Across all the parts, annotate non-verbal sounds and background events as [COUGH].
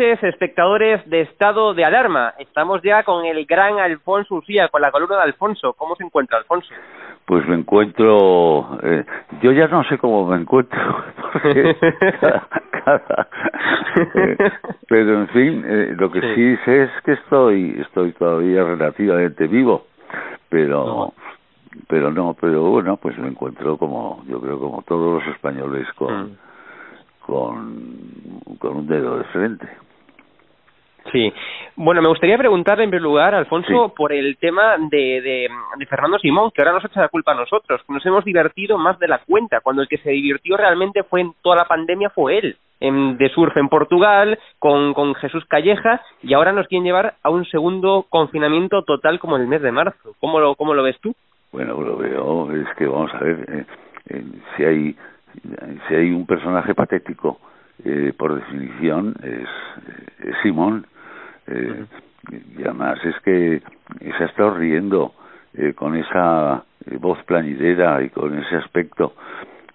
Noches, espectadores de Estado de Alarma. Estamos ya con el gran Alfonso Usía, con la columna de Alfonso. ¿Cómo se encuentra, Alfonso? Pues me encuentro... Eh, yo ya no sé cómo me encuentro. [LAUGHS] Eh, pero, en fin, eh, lo que sí. sé es que estoy, estoy todavía relativamente vivo. Pero... Pero no, pero bueno, pues me encuentro como, yo creo como todos los españoles con... Mm con, con un dedo de frente. Sí. Bueno, me gustaría preguntarle en primer lugar, Alfonso, por el tema de, de, Fernando Simón, que ahora nos echa la culpa a nosotros, que nos hemos divertido más de la cuenta, cuando el que se divirtió realmente fue en toda la pandemia fue él, en, de surf en Portugal, con, con Jesús Calleja, y ahora nos quieren llevar a un segundo confinamiento total como el mes de marzo. ¿Cómo lo, cómo lo ves tú? Bueno, lo veo, es que vamos a ver, eh, eh, si hay si hay un personaje patético, eh, por definición, es, Simón. Eh, y además es que se ha estado riendo eh, con esa voz plañidera y con ese aspecto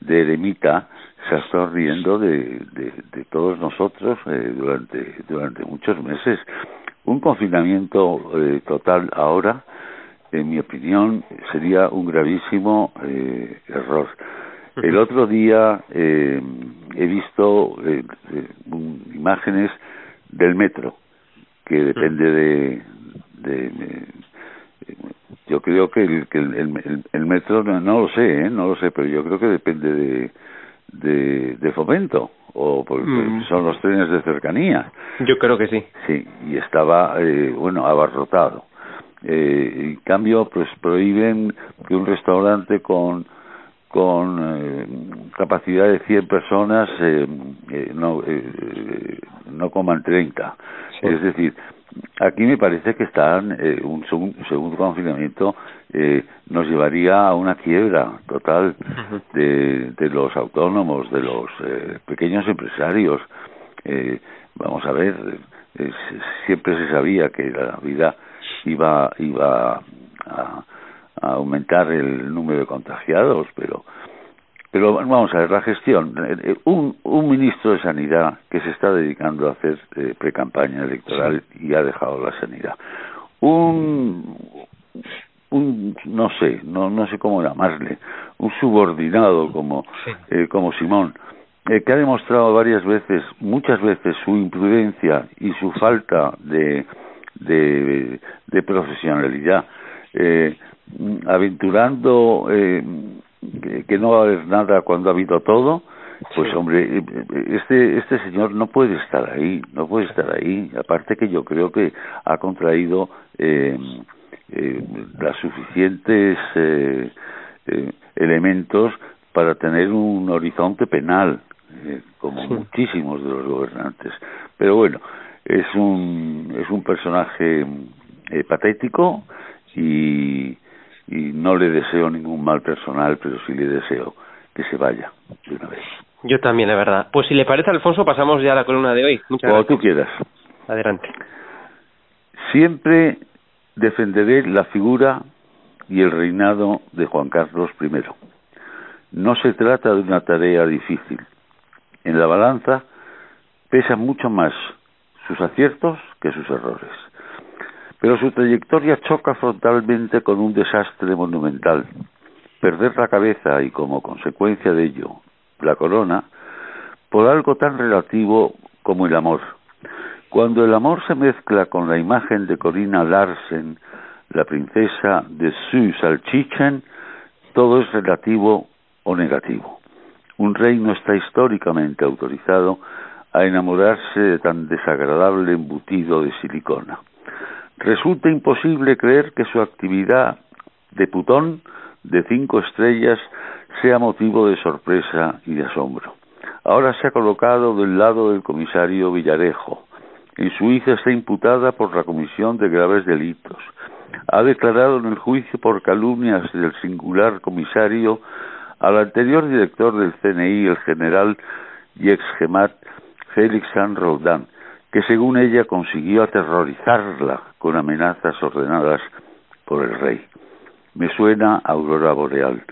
de eremita, se ha estado riendo de, de, de todos nosotros durante, durante muchos meses. Un confinamiento total ahora, en mi opinión, sería un gravísimo error. El otro día eh, he visto eh, eh, imágenes del metro, que depende de... de, yo creo que el, que el, el, metro, no, lo sé, ¿eh? no lo sé, pero yo creo que depende de, de, de fomento o porque mm. son los trenes de cercanía. Yo creo que sí. Sí, y estaba, eh, bueno, abarrotado. Eh, en cambio, pues prohíben que un restaurante con con eh, capacidad de 100 personas eh, eh, no eh, no coman 30 es decir aquí me parece que están un, segundo confinamiento nos llevaría a una quiebra total de, de los autónomos de los pequeños empresarios. Vamos a ver siempre se sabía que la vida iba iba a a aumentar el número de contagiados, pero pero vamos a ver la gestión. Eh, un, un ministro de Sanidad que se está dedicando a hacer eh, pre-campaña electoral y ha dejado la sanidad. Un, un no sé, no no sé cómo llamarle, un subordinado como eh, como Simón, eh, que ha demostrado varias veces, muchas veces su imprudencia y su falta de de, de profesionalidad. Eh, aventurando eh, que, no va a haber nada cuando ha habido todo, pues hombre, este este señor no puede estar ahí, no puede estar ahí. Aparte que yo creo que ha contraído eh, eh, las suficientes eh, eh, elementos para tener un horizonte penal, eh, como muchísimos de los gobernantes. Pero bueno, es un es un personaje eh, patético y y no le deseo ningún mal personal, pero sí le deseo que se vaya de una vez. Yo también, la verdad. Pues si le parece, Alfonso, pasamos ya a la columna de hoy. Muchas Como tú quieras. Adelante. Siempre defenderé la figura y el reinado de Juan Carlos I. No se trata de una tarea difícil. En la balanza pesan mucho más sus aciertos que sus errores pero su trayectoria choca frontalmente con un desastre monumental. Perder la cabeza y como consecuencia de ello la corona por algo tan relativo como el amor. Cuando el amor se mezcla con la imagen de Corina Larsen, la princesa de Su Salchichen, todo es relativo o negativo. Un rey no está históricamente autorizado a enamorarse de tan desagradable embutido de silicona. Resulta imposible creer que su actividad de putón de cinco estrellas sea motivo de sorpresa y de asombro. Ahora se ha colocado del lado del comisario Villarejo. En su hija está imputada por la comisión de graves delitos. Ha declarado en el juicio por calumnias del singular comisario al anterior director del CNI, el general y ex gemat Félix San Roldán, que según ella consiguió aterrorizarla con amenazas ordenadas por el rey. Me suena Aurora Boreal.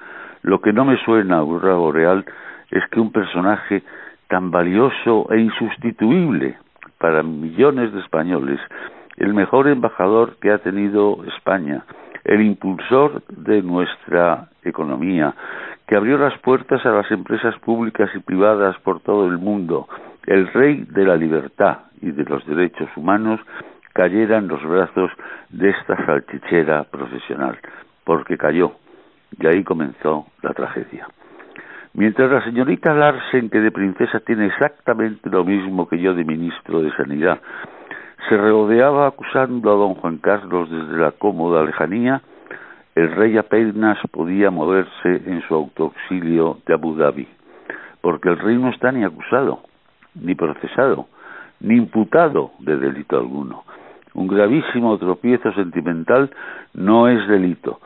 Lo que no me suena Aurora Boreal es que un personaje tan valioso e insustituible para millones de españoles, el mejor embajador que ha tenido España, el impulsor de nuestra economía, que abrió las puertas a las empresas públicas y privadas por todo el mundo, el rey de la libertad y de los derechos humanos, cayera en los brazos de esta salchichera profesional, porque cayó, y ahí comenzó la tragedia. Mientras la señorita Larsen, que de princesa tiene exactamente lo mismo que yo de ministro de Sanidad, se rodeaba acusando a don Juan Carlos desde la cómoda lejanía, el rey apenas podía moverse en su autoauxilio de Abu Dhabi, porque el rey no está ni acusado, ni procesado, ni imputado de delito alguno. Un gravísimo tropiezo sentimental no es delito,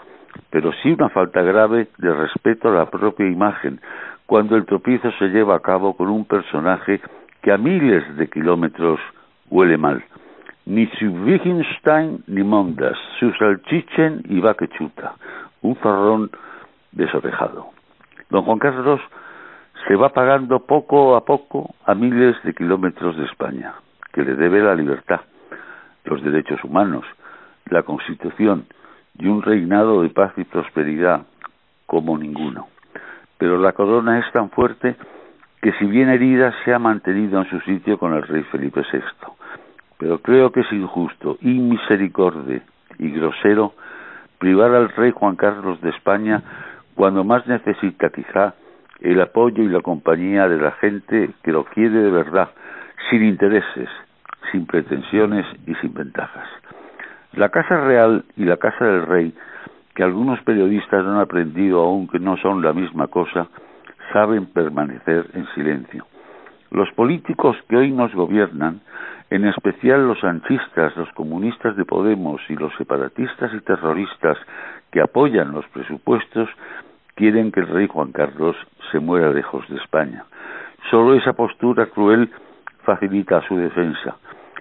pero sí una falta grave de respeto a la propia imagen, cuando el tropiezo se lleva a cabo con un personaje que a miles de kilómetros huele mal. Ni su Wittgenstein ni Mondas, su salchichen y vaquechuta, un farrón desorejado. Don Juan Carlos se va pagando poco a poco a miles de kilómetros de España, que le debe la libertad, los derechos humanos, la Constitución y un reinado de paz y prosperidad como ninguno. Pero la corona es tan fuerte que si bien herida se ha mantenido en su sitio con el rey Felipe VI. Pero creo que es injusto, inmisericorde y grosero privar al rey Juan Carlos de España cuando más necesita quizá el apoyo y la compañía de la gente que lo quiere de verdad, sin intereses, sin pretensiones y sin ventajas. La Casa Real y la Casa del Rey, que algunos periodistas han aprendido aún que no son la misma cosa, saben permanecer en silencio. Los políticos que hoy nos gobiernan, en especial los anchistas, los comunistas de Podemos y los separatistas y terroristas que apoyan los presupuestos, quieren que el rey Juan Carlos se muera lejos de España. Solo esa postura cruel facilita su defensa.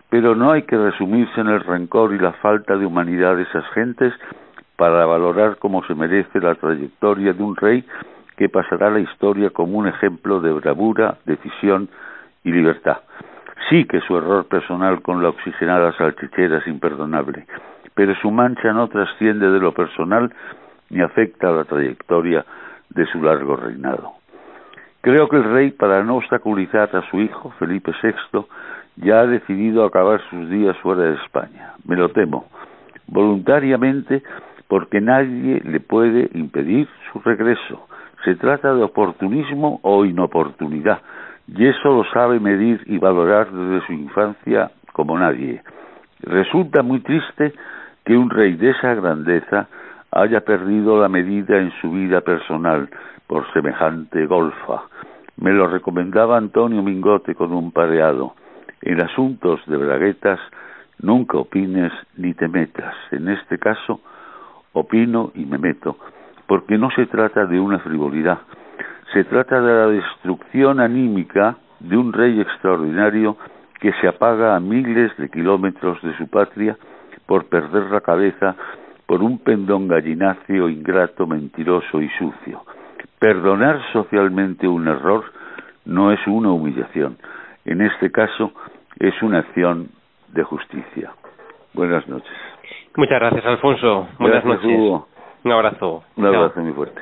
Pero no hay que resumirse en el rencor y la falta de humanidad de esas gentes para valorar como se merece la trayectoria de un rey que pasará la historia como un ejemplo de bravura, decisión y libertad. Sí que su error personal con la oxigenada salchichera es imperdonable, pero su mancha no trasciende de lo personal ni afecta a la trayectoria de su largo reinado. Creo que el rey, para no obstaculizar a su hijo, Felipe VI, ya ha decidido acabar sus días fuera de España. Me lo temo, voluntariamente, porque nadie le puede impedir su regreso. Se trata de oportunismo o inoportunidad, y eso lo sabe medir y valorar desde su infancia como nadie. Resulta muy triste que un rey de esa grandeza haya perdido la medida en su vida personal por semejante golfa. Me lo recomendaba Antonio Mingote con un pareado. En asuntos de braguetas nunca opines ni te metas. En este caso, opino y me meto, porque no se trata de una frivolidad, se trata de la destrucción anímica de un rey extraordinario que se apaga a miles de kilómetros de su patria por perder la cabeza por un pendón gallináceo ingrato, mentiroso y sucio. Perdonar socialmente un error no es una humillación. En este caso es una acción de justicia. Buenas noches. Muchas gracias, Alfonso. Buenas noches. Un abrazo. Un abrazo muy fuerte.